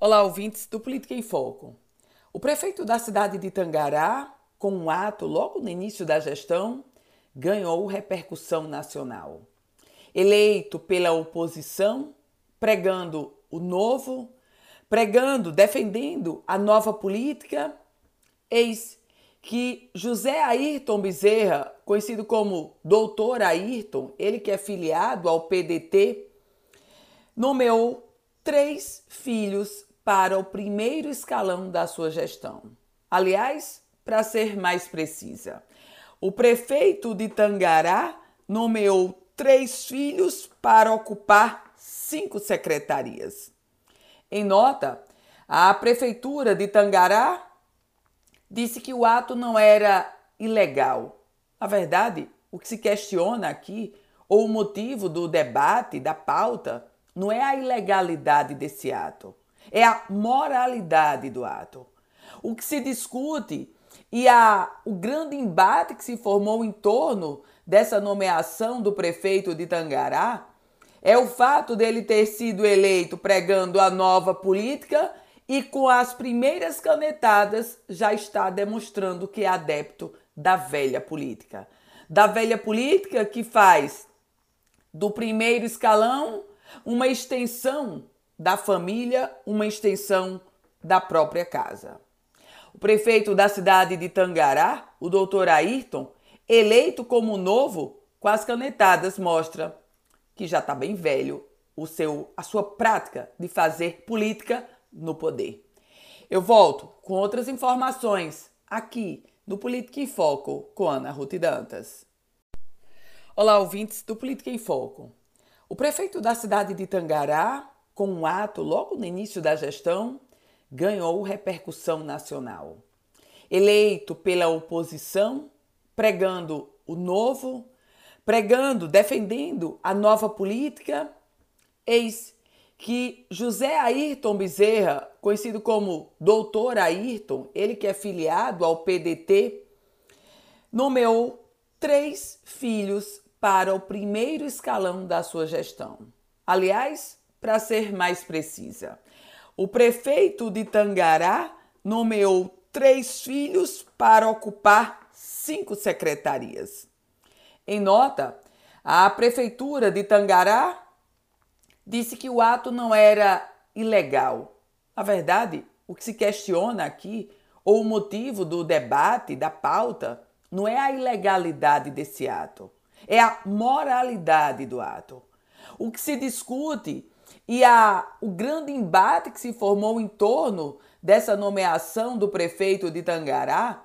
Olá, ouvintes do Política em Foco. O prefeito da cidade de Tangará, com um ato logo no início da gestão, ganhou repercussão nacional. Eleito pela oposição, pregando o novo, pregando, defendendo a nova política, eis que José Ayrton Bezerra, conhecido como Doutor Ayrton, ele que é filiado ao PDT, nomeou três filhos para o primeiro escalão da sua gestão. Aliás, para ser mais precisa, o prefeito de Tangará nomeou três filhos para ocupar cinco secretarias. Em nota, a prefeitura de Tangará disse que o ato não era ilegal. Na verdade, o que se questiona aqui, ou o motivo do debate, da pauta, não é a ilegalidade desse ato, é a moralidade do ato. O que se discute e a, o grande embate que se formou em torno dessa nomeação do prefeito de Tangará é o fato dele ter sido eleito pregando a nova política e com as primeiras canetadas já está demonstrando que é adepto da velha política. Da velha política que faz do primeiro escalão uma extensão da família, uma extensão da própria casa. O prefeito da cidade de Tangará, o doutor Ayrton, eleito como novo, com as canetadas, mostra que já está bem velho o seu, a sua prática de fazer política no poder. Eu volto com outras informações aqui no Política em Foco com Ana Ruth Dantas. Olá, ouvintes do Política em Foco. O prefeito da cidade de Tangará, com um ato logo no início da gestão, ganhou repercussão nacional. Eleito pela oposição, pregando o novo, pregando, defendendo a nova política, eis que José Ayrton Bezerra, conhecido como Doutor Ayrton, ele que é filiado ao PDT, nomeou três filhos para o primeiro escalão da sua gestão. Aliás, para ser mais precisa, o prefeito de Tangará nomeou três filhos para ocupar cinco secretarias. Em nota, a prefeitura de Tangará disse que o ato não era ilegal. Na verdade, o que se questiona aqui, ou o motivo do debate, da pauta, não é a ilegalidade desse ato, é a moralidade do ato. O que se discute e a, o grande embate que se formou em torno dessa nomeação do prefeito de Tangará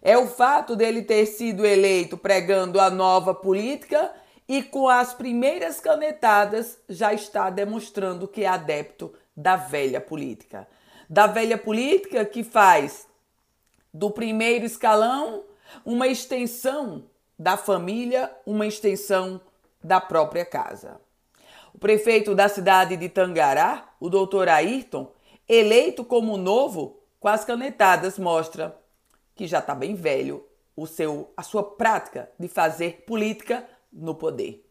é o fato dele ter sido eleito pregando a nova política e com as primeiras canetadas já está demonstrando que é adepto da velha política. Da velha política que faz do primeiro escalão uma extensão da família, uma extensão da própria casa. O prefeito da cidade de Tangará, o doutor Ayrton, eleito como novo, com as canetadas, mostra que já está bem velho o seu, a sua prática de fazer política no poder.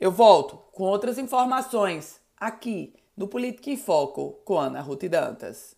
Eu volto com outras informações aqui no Política em Foco com Ana Ruth Dantas.